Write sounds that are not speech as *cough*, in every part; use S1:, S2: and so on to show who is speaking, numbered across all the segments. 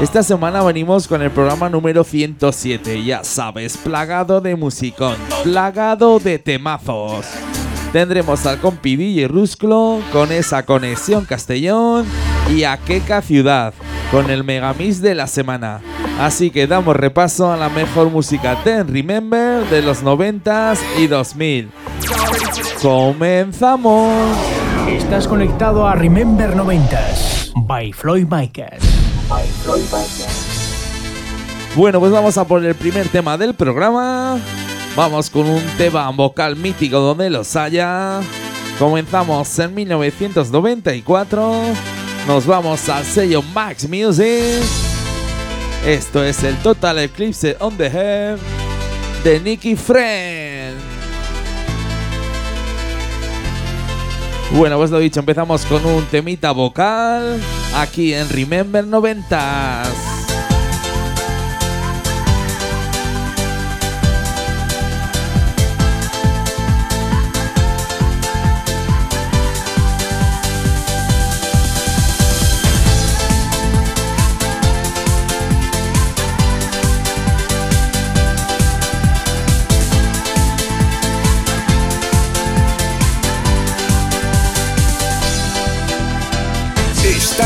S1: Esta semana venimos con el programa número 107, ya sabes, plagado de musicón, plagado de temazos. Tendremos al compi DJ Rusclo con esa conexión Castellón y a Queca Ciudad con el megamix de la semana. Así que damos repaso a la mejor música Ten Remember de los 90s y 2000. ¡Comenzamos!
S2: Estás conectado a Remember 90s by Floyd Micas.
S1: Bueno, pues vamos a por el primer tema del programa. Vamos con un tema vocal mítico donde los haya. Comenzamos en 1994. Nos vamos al sello Max Music. Esto es el Total Eclipse on the Head de Nicky Friend. Bueno, pues lo dicho, empezamos con un temita vocal aquí en Remember 90s.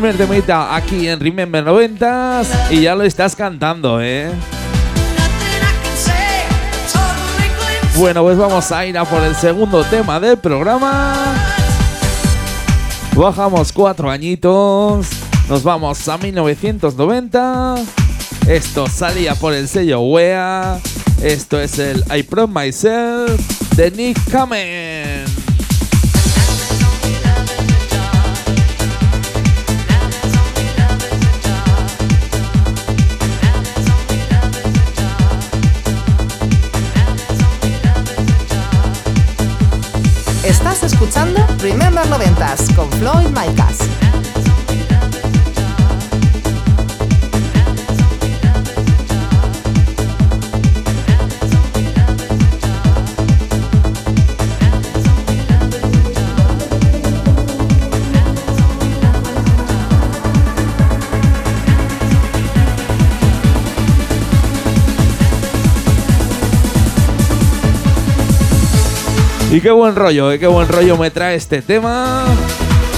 S1: Primer temita aquí en Remember 90 y ya lo estás cantando, ¿eh? Bueno, pues vamos a ir a por el segundo tema del programa. Bajamos cuatro añitos. Nos vamos a 1990. Esto salía por el sello WEA. Esto es el I Prom Myself de Nick Kamen.
S3: Remember 90s con Floyd Micas.
S1: Y qué buen rollo, ¿eh? qué buen rollo me trae este tema.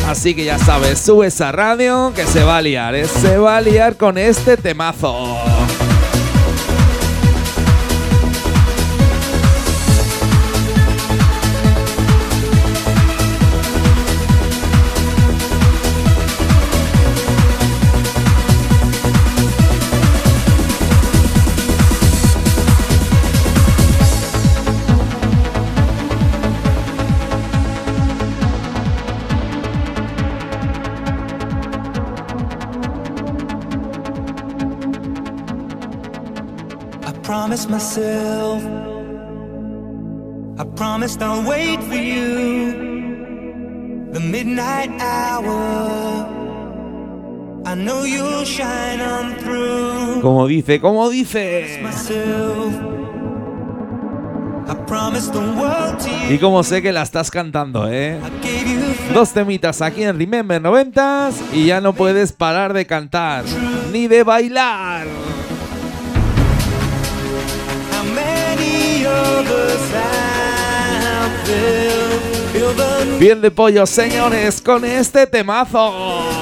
S1: Así que ya sabes, sube esa radio que se va a liar, ¿eh? se va a liar con este temazo.
S4: Myself, I promised I'll wait for you. The midnight hour, I know you'll shine on through.
S1: Como dice, como dice. Y como sé que la estás cantando, ¿eh? Dos temitas aquí en Remember 90s y ya no puedes parar de cantar ni de bailar. Piel de pollo, señores, con este temazo.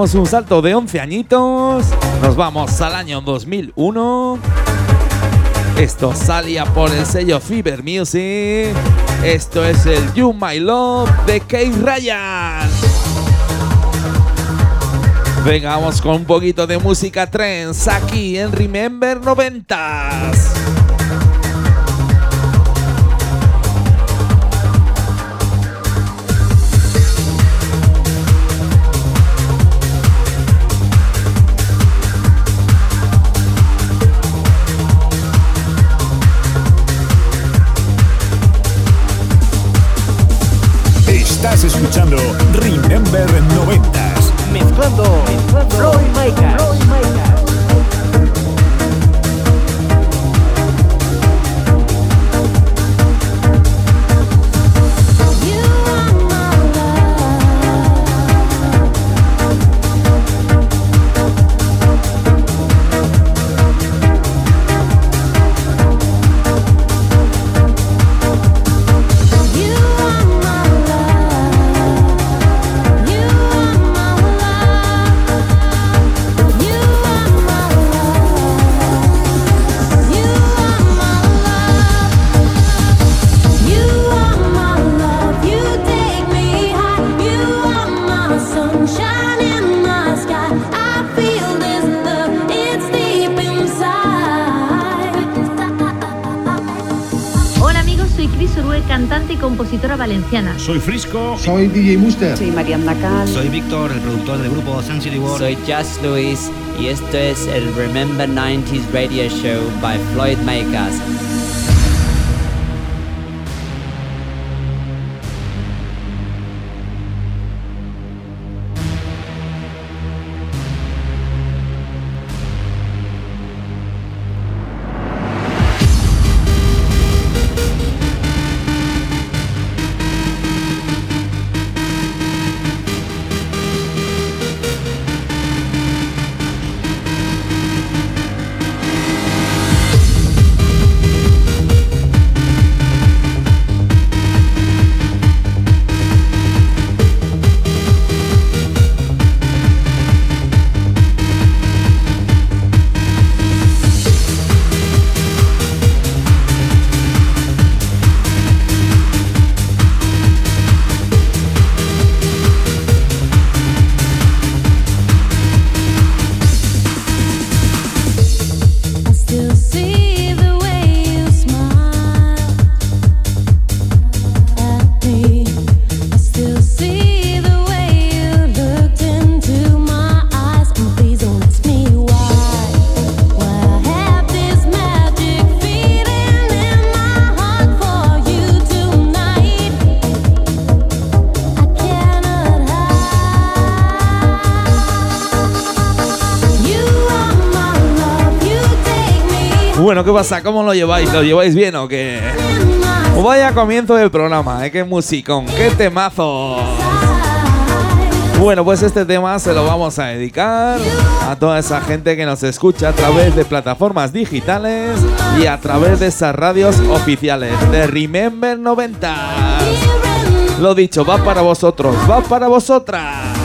S1: Un salto de 11 añitos. Nos vamos al año 2001. Esto salía por el sello Fever Music. Esto es el You My Love de Kate Ryan. Venga, vamos con un poquito de música trends aquí en Remember 90s.
S2: Estás escuchando Remember 90s.
S5: Mezclando, Floyd Micah.
S6: Soy
S7: Frisco.
S8: Soy DJ Muster.
S9: Soy Mariana Cal.
S10: Soy Víctor, el productor del grupo Sun City World.
S11: Soy Just Luis y esto es el Remember 90s Radio Show by Floyd Makers.
S1: ¿Qué pasa? ¿Cómo lo lleváis? ¿Lo lleváis bien o qué? Pues vaya comienzo del programa, ¿eh? ¡Qué musicón! ¡Qué temazo! Bueno, pues este tema se lo vamos a dedicar a toda esa gente que nos escucha a través de plataformas digitales y a través de esas radios oficiales de Remember 90. Lo dicho, va para vosotros, va para vosotras.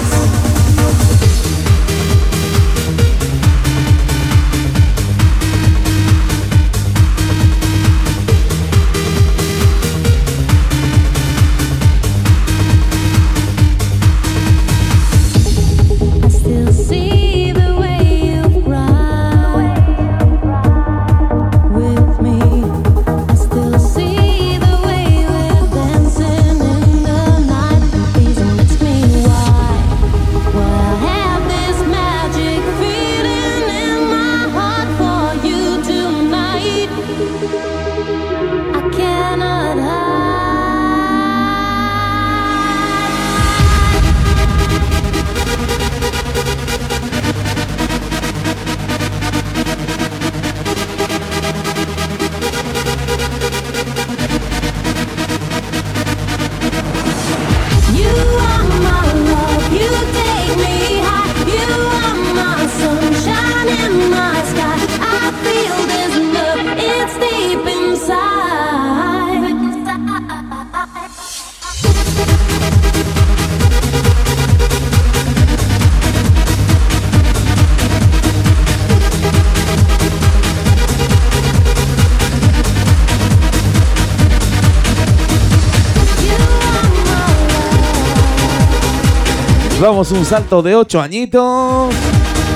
S5: vamos un salto de 8 añitos.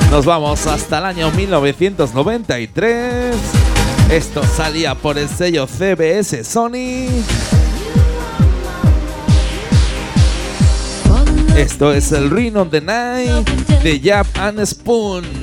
S5: Nos vamos hasta el año 1993. Esto salía por el sello CBS Sony. Esto es el Ring on the Night de Jab and Spoon.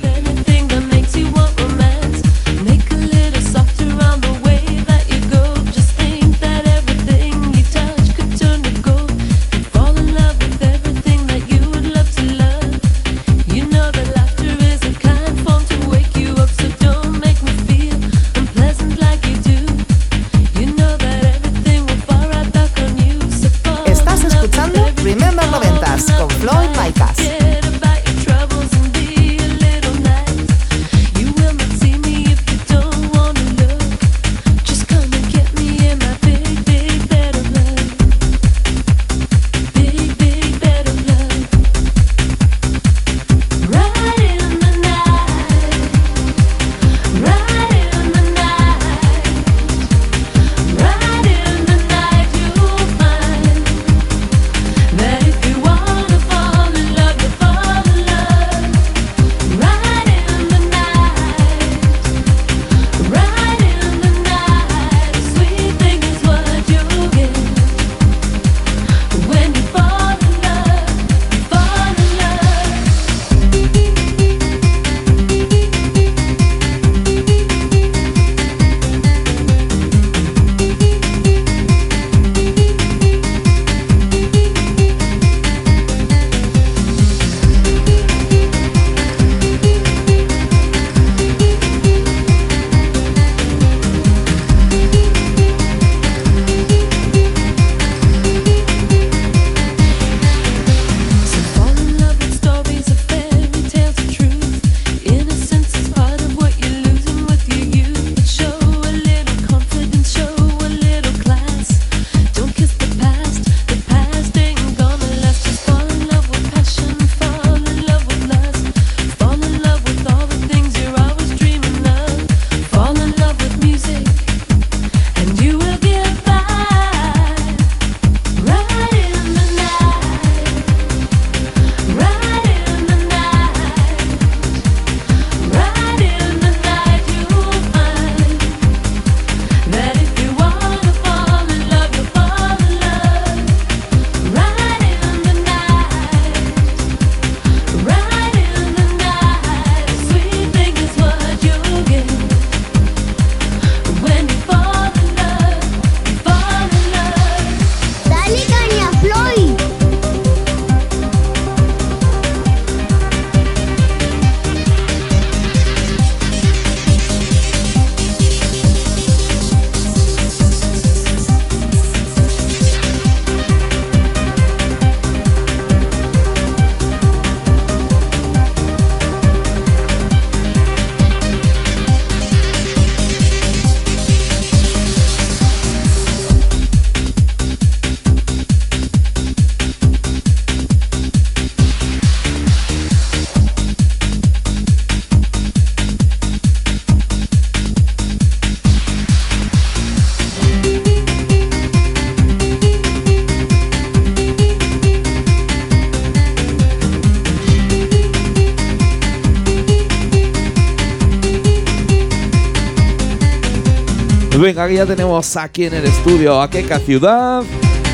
S5: Venga, que ya tenemos aquí en el estudio a Keka Ciudad,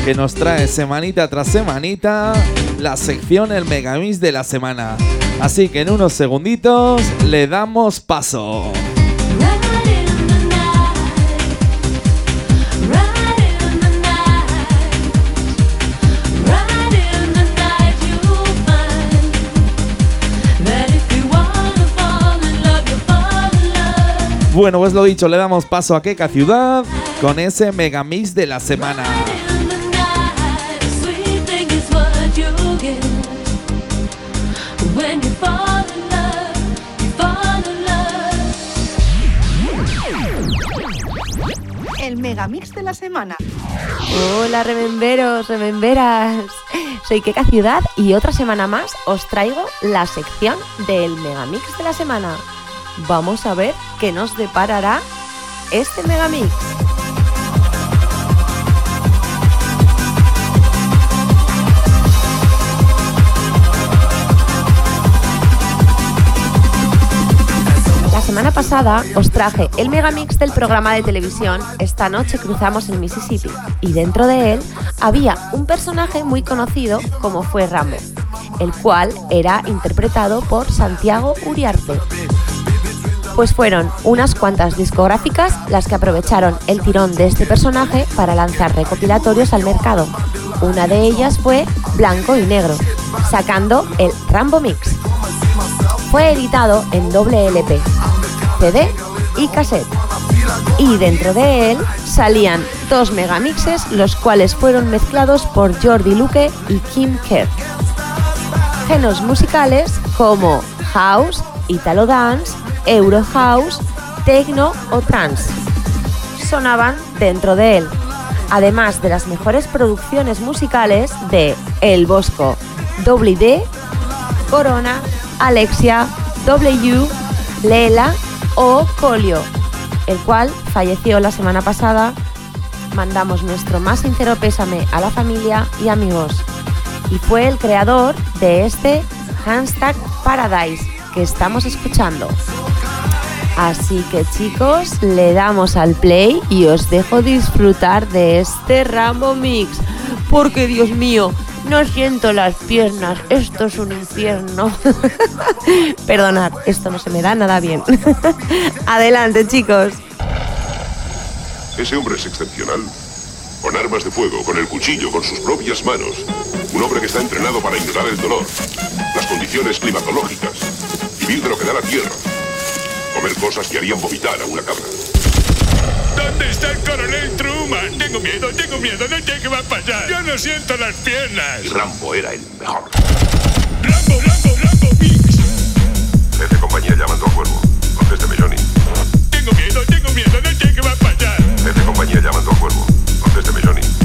S5: que nos trae semanita tras semanita la sección El Megamix de la semana. Así que en unos segunditos le damos paso. Bueno, pues lo dicho, le damos paso a Keka Ciudad con ese megamix de la semana.
S3: El megamix de la semana.
S12: Hola, rememberos, rememberas. Soy Keka Ciudad y otra semana más os traigo la sección del megamix de la semana vamos a ver qué nos deparará este megamix. La semana pasada os traje el megamix del programa de televisión Esta noche cruzamos el Mississippi y dentro de él había un personaje muy conocido como fue Rambo, el cual era interpretado por Santiago Uriarte. Pues fueron unas cuantas discográficas las que aprovecharon el tirón de este personaje para lanzar recopilatorios al mercado. Una de ellas fue Blanco y Negro, sacando el Rambo Mix. Fue editado en doble LP, CD y cassette. Y dentro de él salían dos megamixes, los cuales fueron mezclados por Jordi Luque y Kim Kerr. Géneros musicales como house, italo dance, euro house, techno o trance sonaban dentro de él, además de las mejores producciones musicales de El Bosco, Double D, Corona, Alexia, W, Lela o Colio, el cual falleció la semana pasada. Mandamos nuestro más sincero pésame a la familia y amigos. Y fue el creador de este hashtag Paradise que estamos escuchando. Así que chicos, le damos al play y os dejo disfrutar de este Rambo Mix. Porque Dios mío, no siento las piernas, esto es un infierno. *laughs* Perdonad, esto no se me da nada bien. *laughs* Adelante chicos.
S13: Ese hombre es excepcional. Con armas de fuego, con el cuchillo, con sus propias manos. Un hombre que está entrenado para ignorar el dolor, condiciones climatológicas, vivir de lo que da la tierra, comer cosas que harían vomitar a una cabra.
S5: ¿Dónde está el coronel Truman? Tengo miedo, tengo miedo, no sé qué va a pasar. Yo no siento las piernas.
S13: Y Rambo era el mejor.
S5: Rambo, Rambo, Rambo Mix.
S13: Jefe compañía llamando a Cuervo. Contésteme, Johnny.
S5: Tengo miedo, tengo miedo, no sé qué va a pasar.
S13: Jefe compañía llamando a Cuervo. Contésteme, Johnny.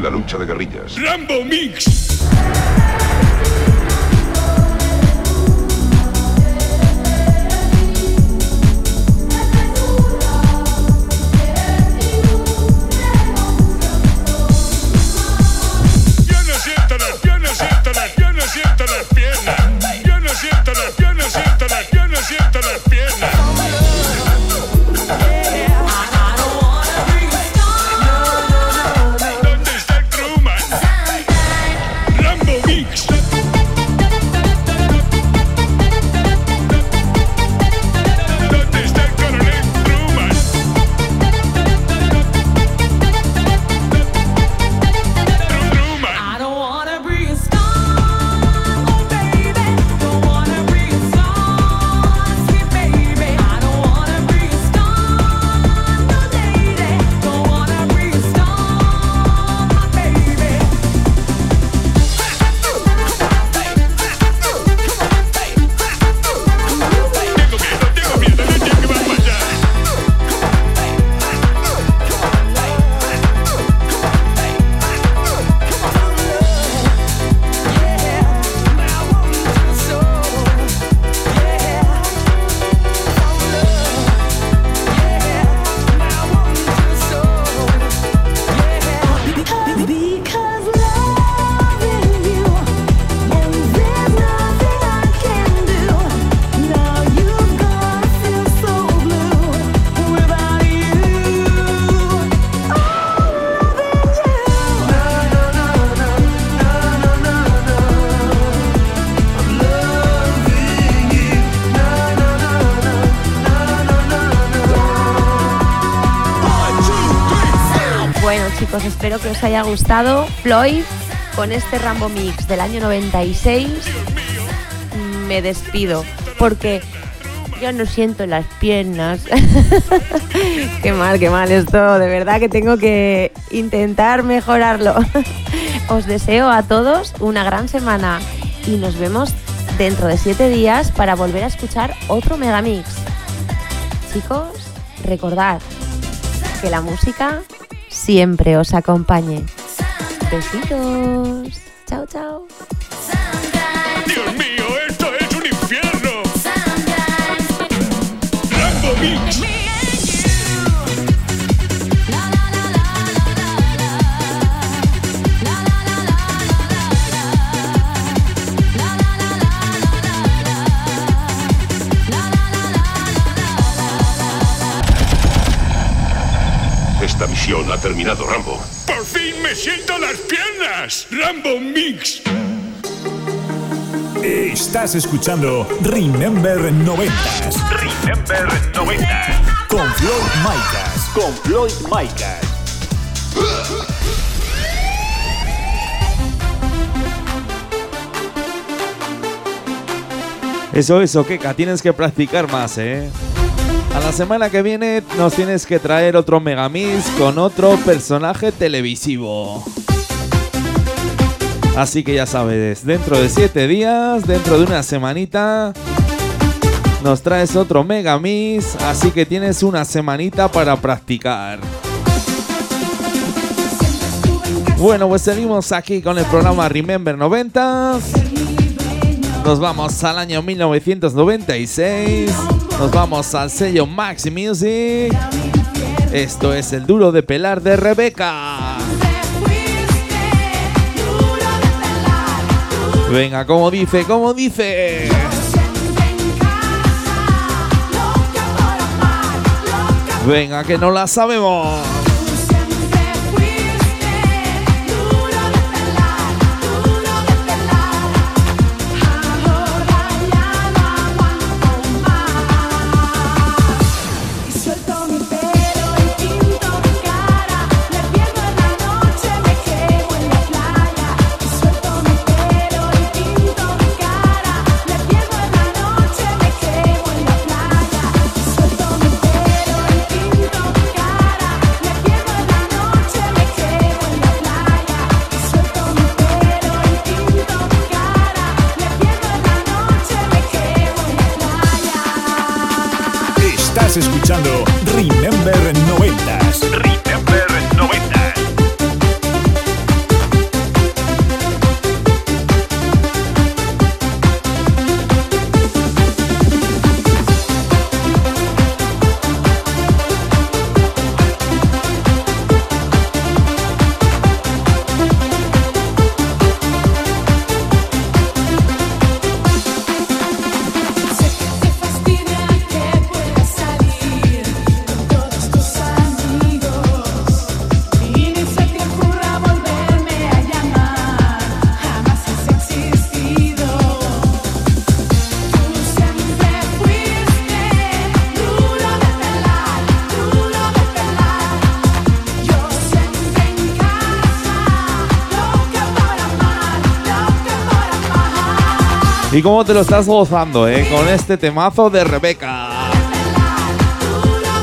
S13: La lucha de guerrillas.
S5: Rambo Mix.
S12: Espero que os haya gustado Floyd con este Rambo Mix del año 96. Me despido porque yo no siento las piernas. *laughs* qué mal, qué mal esto. De verdad que tengo que intentar mejorarlo. *laughs* Os deseo a todos una gran semana y nos vemos dentro de siete días para volver a escuchar otro Megamix. Chicos, recordad que la música siempre os acompañe. Besitos. Chao, chao.
S13: Esta misión ha terminado, Rambo.
S14: ¡Por fin me siento las piernas! ¡Rambo Mix!
S2: Estás escuchando Remember 90. Remember 90. Con Floyd Micas. Con Floyd Micas.
S5: Eso, eso, Keka, tienes que practicar más, ¿eh? Semana que viene nos tienes que traer otro Megamix con otro personaje televisivo. Así que ya sabes, dentro de 7 días, dentro de una semanita, nos traes otro Megamix, así que tienes una semanita para practicar. Bueno, pues seguimos aquí con el programa Remember 90s. Nos vamos al año 1996. Nos vamos al sello Max Music. Esto es el duro de pelar de Rebeca. Venga, como dice, como dice. Venga, que no la sabemos.
S2: Escuchando Remember
S1: ¿Y
S5: cómo te lo estás gozando, eh? Con este temazo de Rebeca.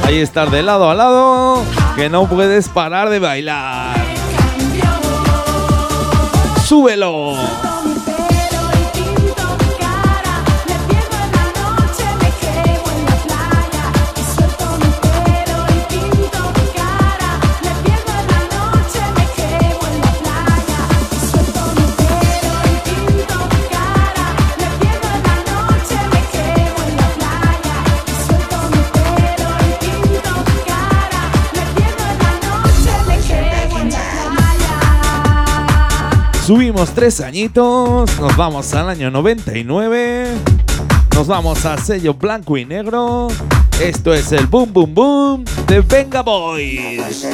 S5: Ahí estás de lado a lado, que no puedes parar de bailar. ¡Súbelo! Subimos tres añitos, nos vamos al año 99, nos vamos al sello blanco y negro. Esto es el Boom Boom Boom de Venga Boys.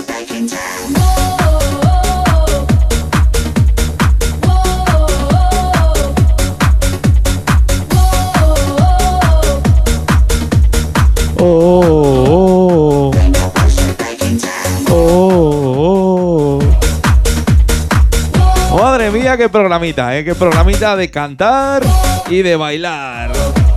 S5: Mía, qué programita, ¿eh? Qué programita de cantar y de bailar.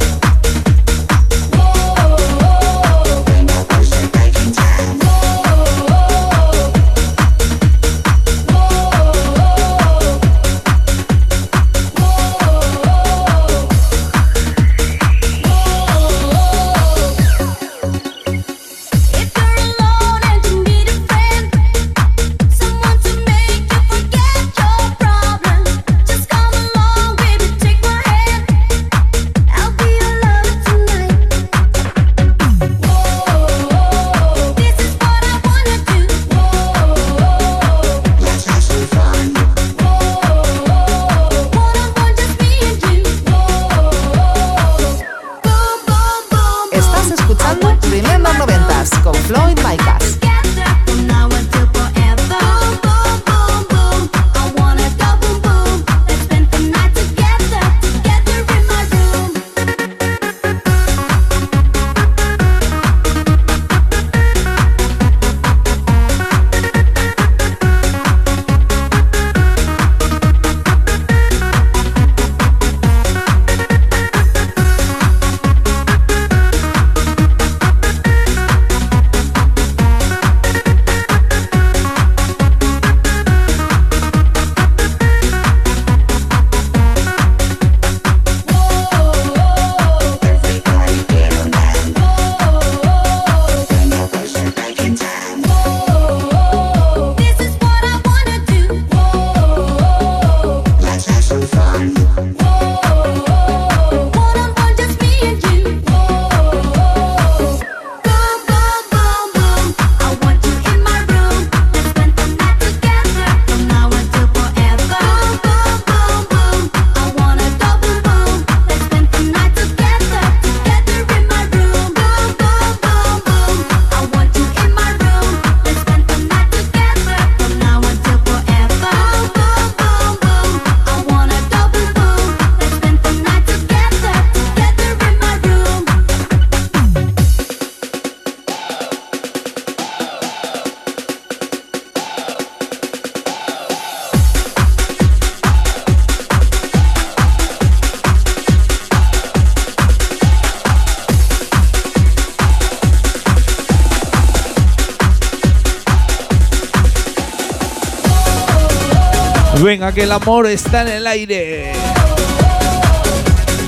S1: El amor está en el aire.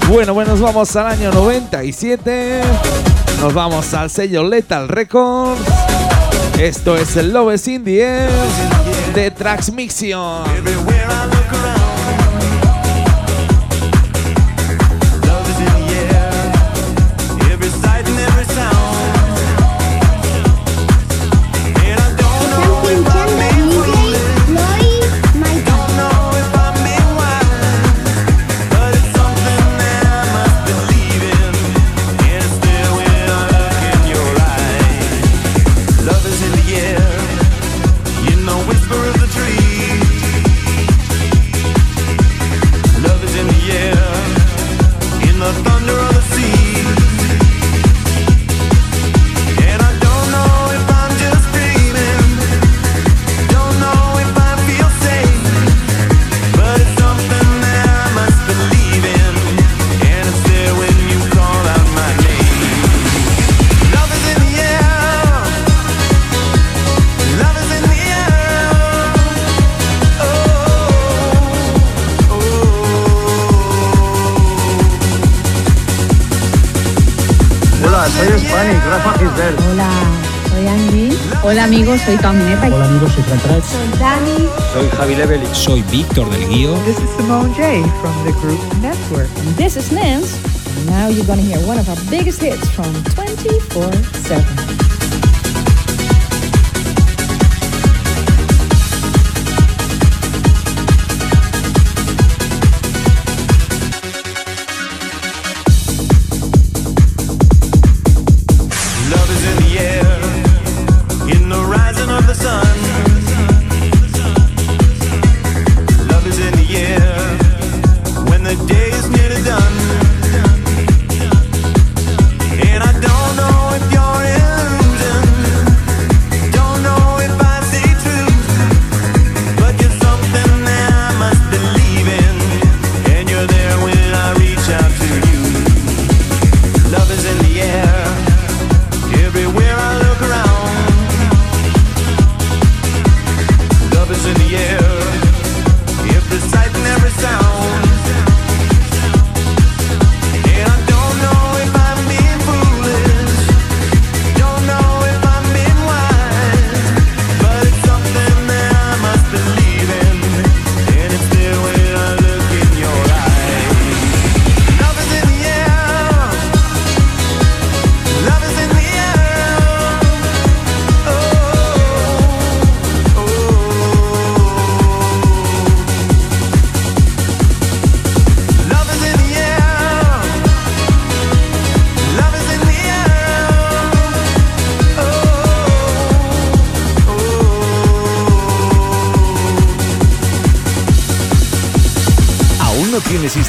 S1: Bueno, pues nos vamos al año 97. Nos vamos al sello Lethal Records. Esto es el Love in the de Transmission.
S15: Hola
S16: amigos, soy Camineta.
S15: Hola amigos, soy Fran
S16: Soy Dani.
S15: Soy Javi Leveli.
S10: Soy Víctor del Guío.
S17: This is Simone J from the group Network.
S16: And this is Nance. Now you're going to hear one of our biggest hits from
S18: 24 7.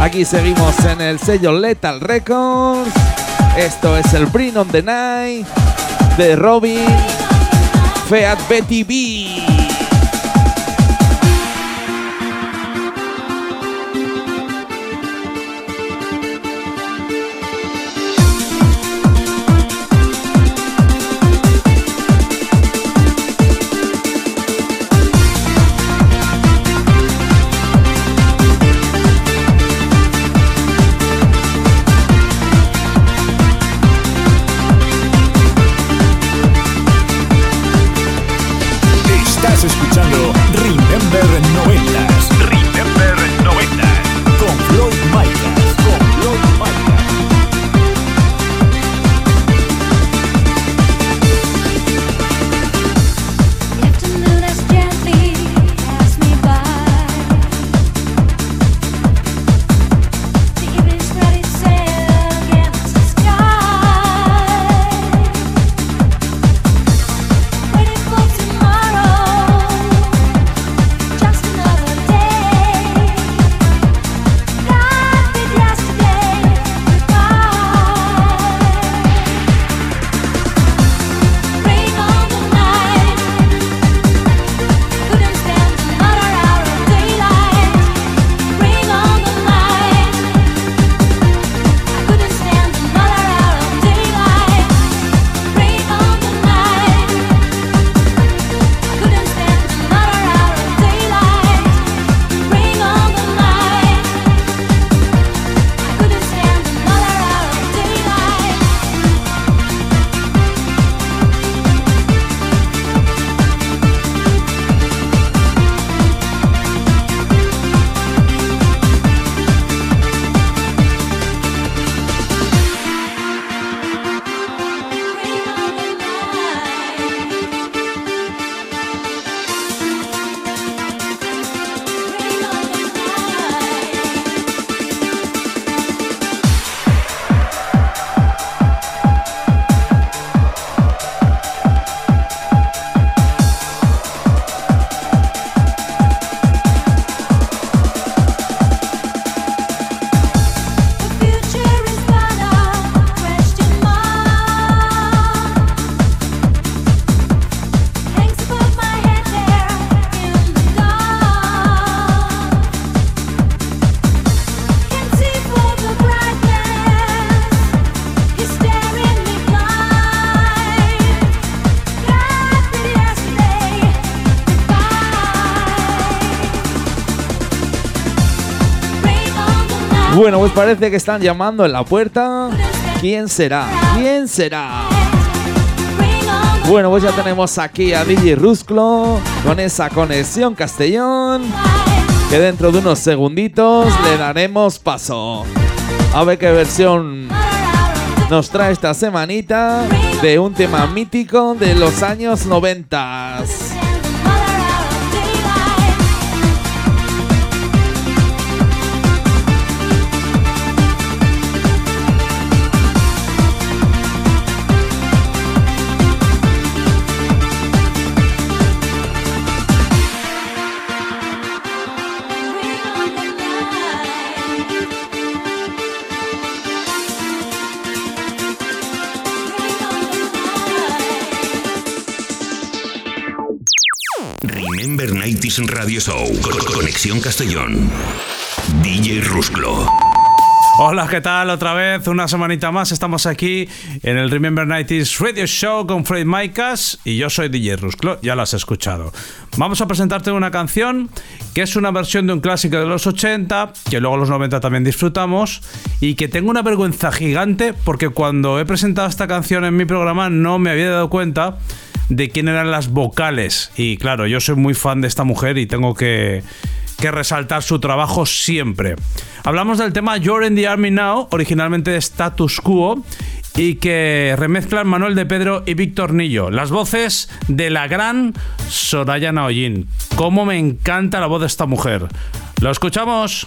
S1: Aquí seguimos en el sello Lethal Records. Esto es el Bring on the Night de Robin Feat Betty B. Bueno, pues parece que están llamando en la puerta. ¿Quién será? ¿Quién será? Bueno, pues ya tenemos aquí a DJ Rusclo con esa conexión Castellón. Que dentro de unos segunditos le daremos paso. A ver qué versión nos trae esta semanita de un tema mítico de los años 90.
S19: Remember 90s Radio Show. Con- Conexión Castellón. DJ Rusclo.
S6: Hola, ¿qué tal? Otra vez, una semanita más. Estamos aquí en el Remember 90s Radio Show con Fred Maicas y yo soy DJ Rusclo, ya lo has escuchado. Vamos a presentarte una canción que es una versión de un clásico de los 80, que luego los 90 también disfrutamos, y que tengo una vergüenza gigante porque cuando he presentado esta canción en mi programa no me había dado cuenta de quién eran las vocales. Y claro, yo soy muy fan de esta mujer y tengo que, que resaltar su trabajo siempre. Hablamos del tema You're in the Army Now, originalmente de Status Quo, y que remezclan Manuel de Pedro y Víctor Nillo. Las voces de la gran Soraya Naoyin. Cómo me encanta la voz de esta mujer. Lo escuchamos.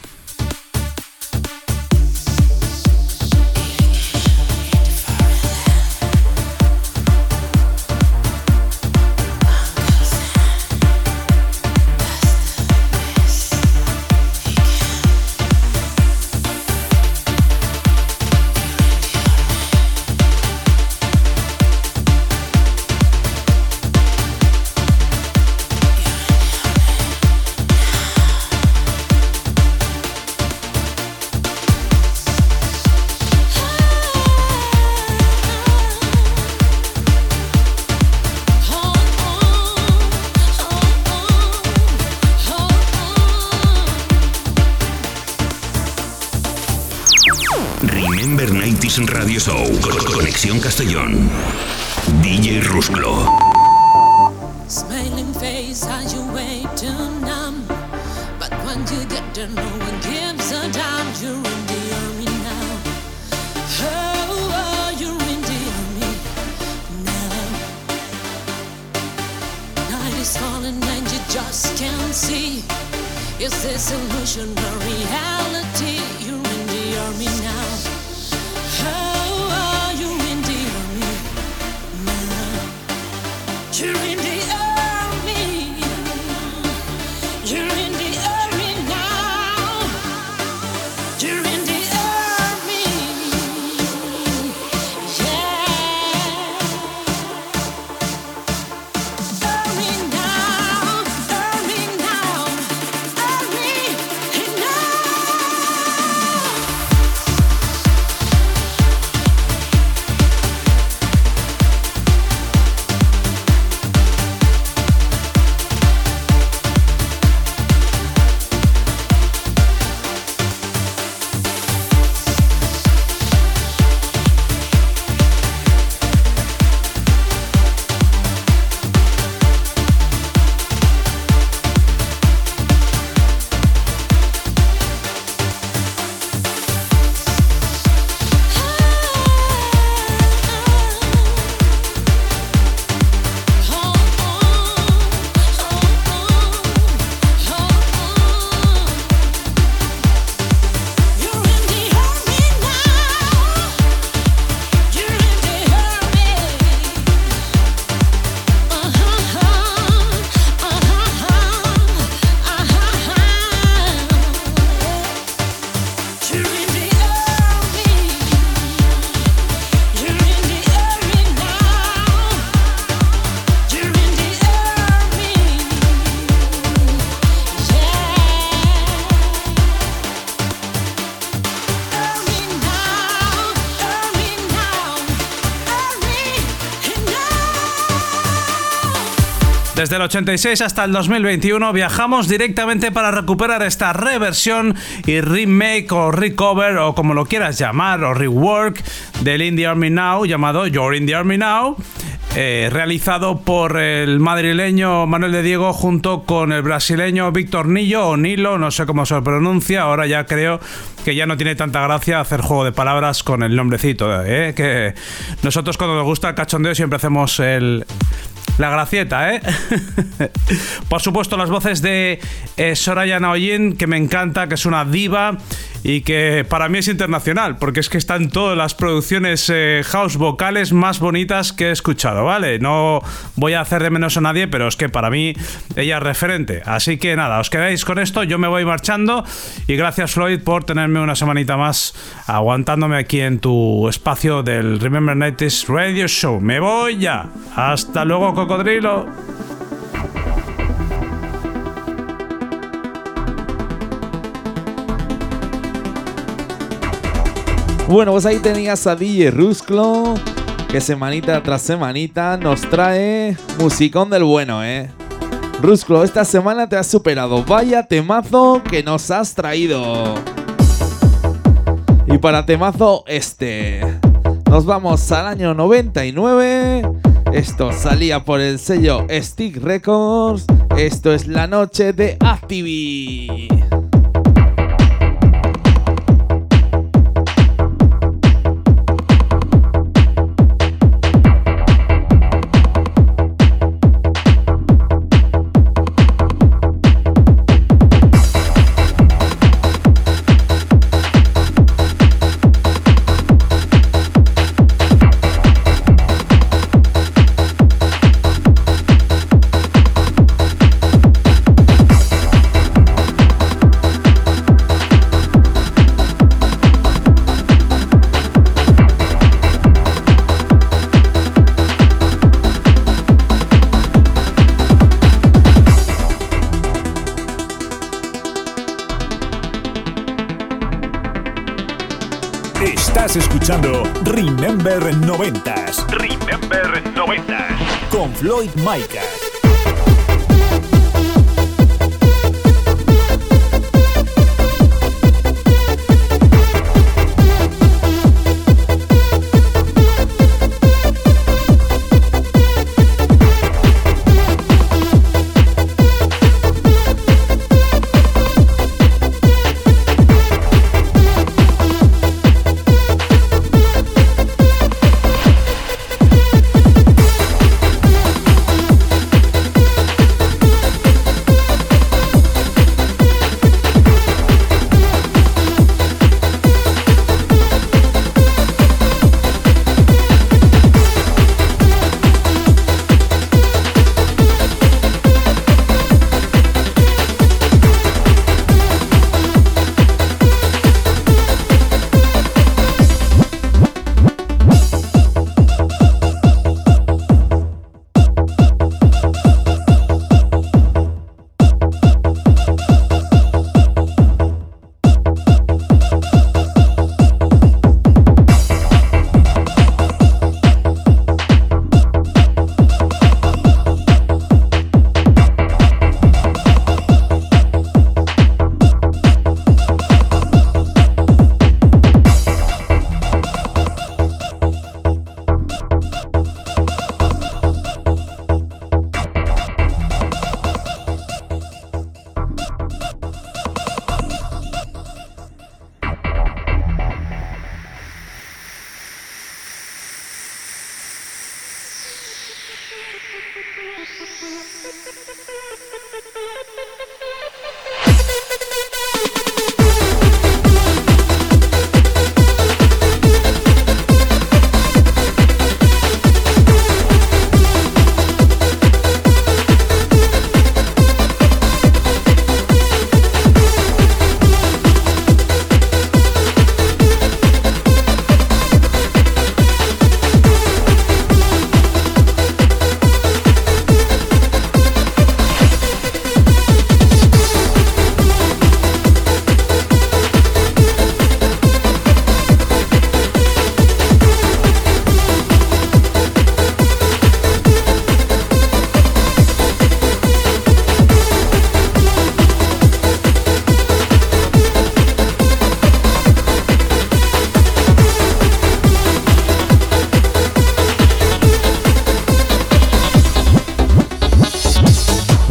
S6: El 86 hasta el 2021 viajamos directamente para recuperar esta reversión y remake o recover o como lo quieras llamar o rework del Indie Army Now llamado Your Indie Army Now. eh, realizado por el madrileño Manuel de Diego junto con el brasileño Víctor Nillo o Nilo, no sé cómo se pronuncia, ahora ya creo que ya no tiene tanta gracia hacer juego de palabras con el nombrecito, ¿eh? que nosotros cuando nos gusta el cachondeo siempre hacemos el, la gracieta, ¿eh? *laughs* Por supuesto, las voces de eh, Soraya Naoyin, que me encanta, que es una diva y que para mí es internacional, porque es que está en todas las producciones eh, house vocales más bonitas que he escuchado, ¿vale? No voy a hacer de menos a nadie, pero es que para mí ella es referente. Así que nada, os quedáis con esto, yo me voy marchando y gracias Floyd por tenerme una semanita más aguantándome aquí en tu espacio del Remember 90s Radio Show. Me voy ya. Hasta luego, cocodrilo.
S1: Bueno, pues ahí tenías a DJ Rusclo, que semanita tras semanita nos trae musicón del bueno, ¿eh? Rusclo, esta semana te has superado. Vaya temazo que nos has traído. Y para temazo este, nos vamos al año 99. Esto salía por el sello Stick Records. Esto es la noche de Activi.
S18: Escuchando Remember 90s. Remember 90s. Con Floyd Micah.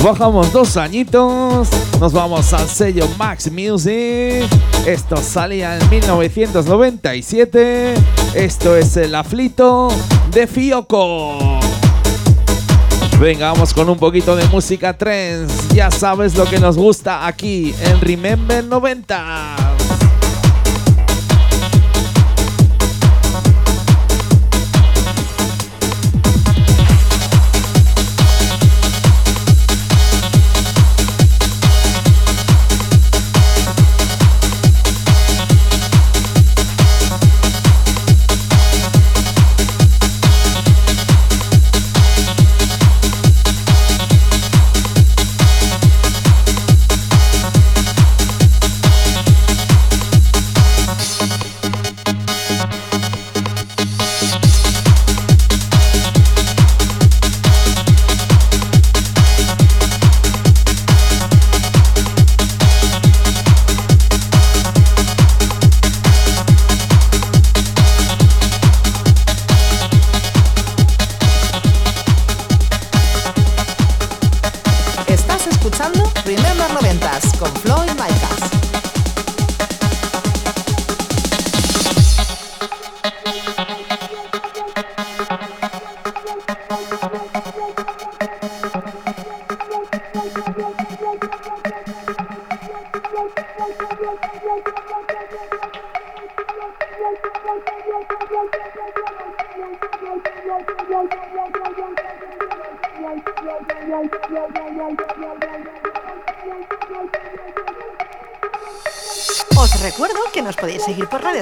S1: Bajamos dos añitos, nos vamos al sello Max Music. Esto salía en 1997. Esto es el aflito de Fioco. Venga, vamos con un poquito de música trance. Ya sabes lo que nos gusta aquí en Remember 90.
S3: Escuchando Remember Noventas con Floyd Micas.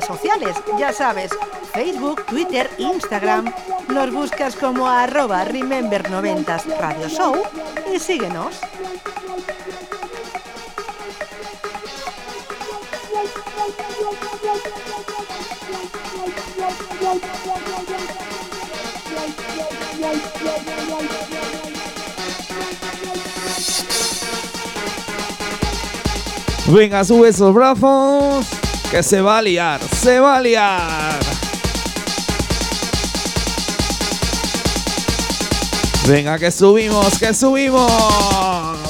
S20: Sociales, ya sabes, Facebook, Twitter, Instagram. Nos buscas como arroba Remember90s Radio Show y síguenos.
S1: Venga, sube esos brazos. Que se va a liar, se va a liar. Venga, que subimos, que subimos.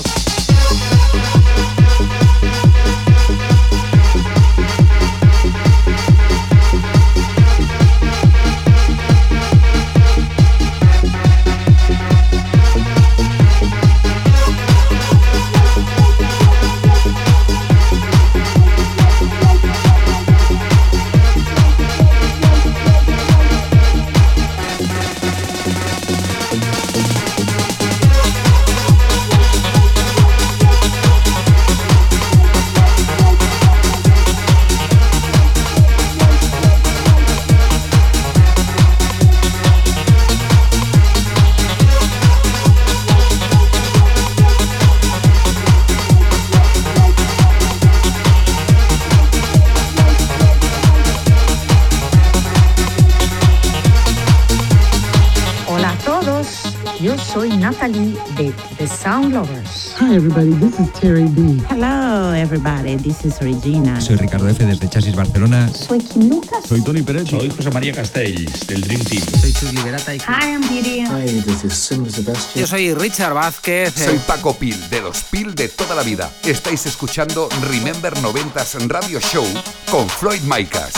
S21: Sound Lovers.
S22: Hi everybody, this is Terry B.
S21: Hello everybody, this is Regina.
S23: Soy Ricardo F. desde Chasis Barcelona.
S21: Soy Kim Lucas.
S23: Soy Tony Pérez.
S24: Soy José María Castells, del Dream Team.
S21: Soy Chus Liberata y Hi, I'm Gideon.
S22: Hi, this is Sim Sebastian.
S25: Yo soy Richard Vázquez.
S26: Soy Paco Pil, de los Pil de toda la vida. Estáis escuchando Remember 90s Radio Show con Floyd Micas.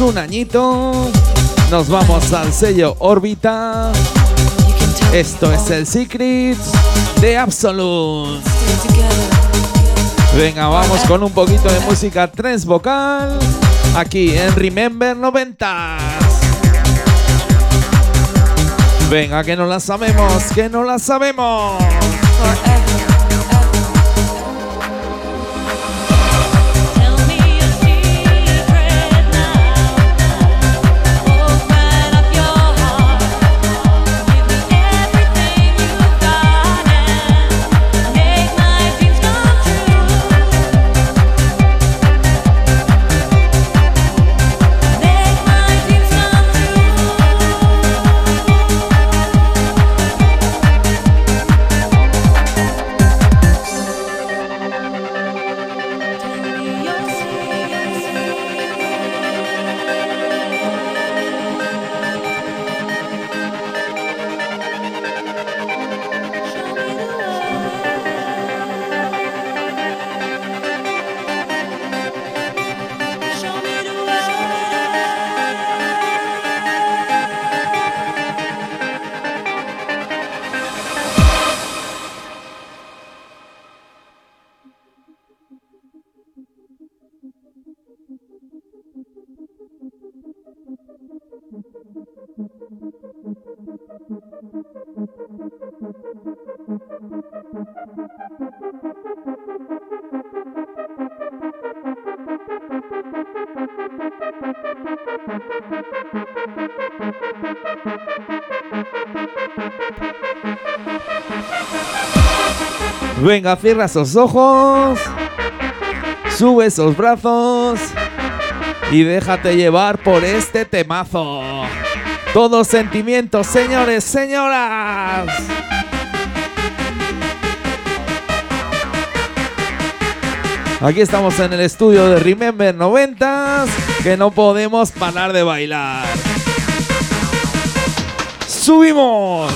S1: Un añito. Nos vamos al sello Órbita. Esto es el Secret de Absolute. Venga, vamos con un poquito de música trance vocal. Aquí en Remember 90. Venga, que no la sabemos, que no la sabemos. Venga, cierra esos ojos. Sube esos brazos. Y déjate llevar por este temazo. Todos sentimientos, señores, señoras. Aquí estamos en el estudio de Remember 90 que no podemos parar de bailar. ¡Subimos!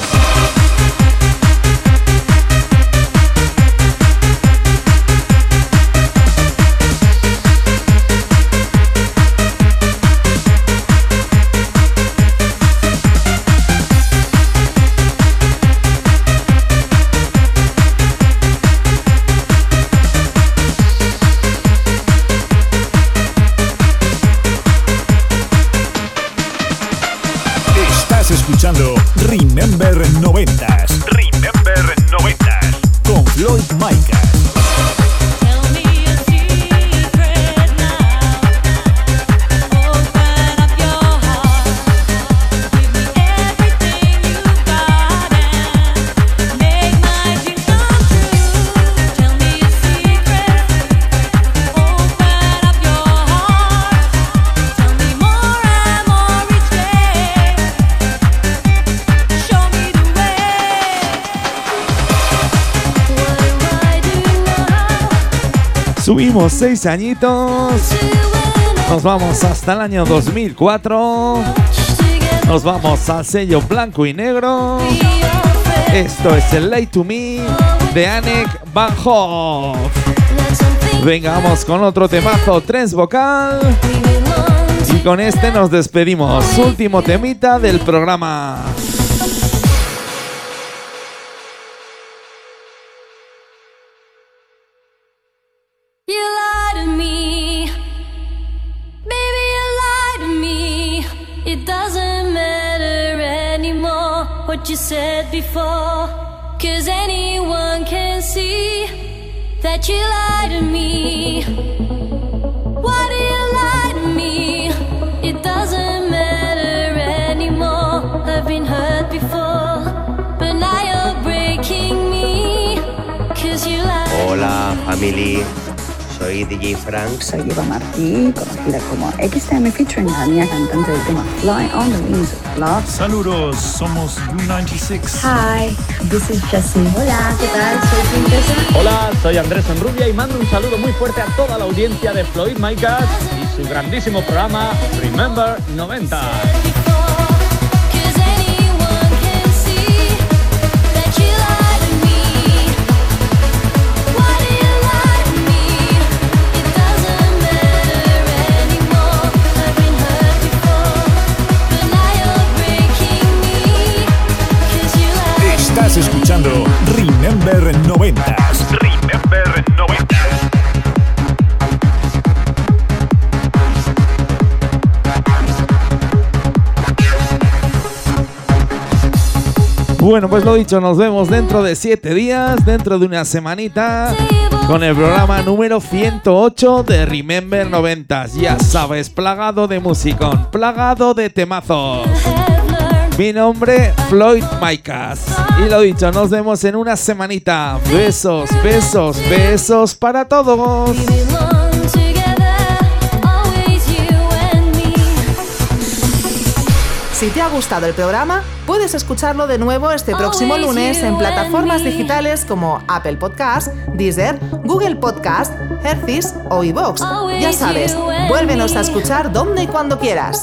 S1: Subimos seis añitos. Nos vamos hasta el año 2004. Nos vamos al sello blanco y negro. Esto es el Late to Me de Anek Van Hoff. Venga, vamos con otro temazo, tres vocal. Y con este nos despedimos. Último temita del programa.
S5: Said before, cause anyone can see that you lie to me. Why do you lie to me? It doesn't matter anymore. I've been hurt before, but now you're breaking me, cause you lie.
S27: Hola, family. Soy DJ Frank.
S28: Soy Eva Martí, conocida como XTM featuring Tania, cantante del tema Fly on the Wings of Love.
S21: Saludos, somos U96.
S28: Hi, this is Jessie. Hola, ¿qué tal? Soy Princesa.
S29: Hola, soy Andrés Enrubia y mando un saludo muy fuerte a toda la audiencia de Floyd Micas y su grandísimo programa Remember 90.
S2: Remember 90s. Remember 90s.
S1: Bueno, pues lo dicho, nos vemos dentro de siete días, dentro de una semanita, con el programa número 108 de Remember 90. Ya sabes, plagado de musicón, plagado de temazos. Mi nombre, Floyd Micas. Y lo dicho, nos vemos en una semanita. Besos, besos, besos para todos.
S3: Si te ha gustado el programa, puedes escucharlo de nuevo este próximo lunes en plataformas digitales como Apple Podcast, Deezer, Google Podcast, Hercis o iVoox. Ya sabes, vuélvenos a escuchar donde y cuando quieras.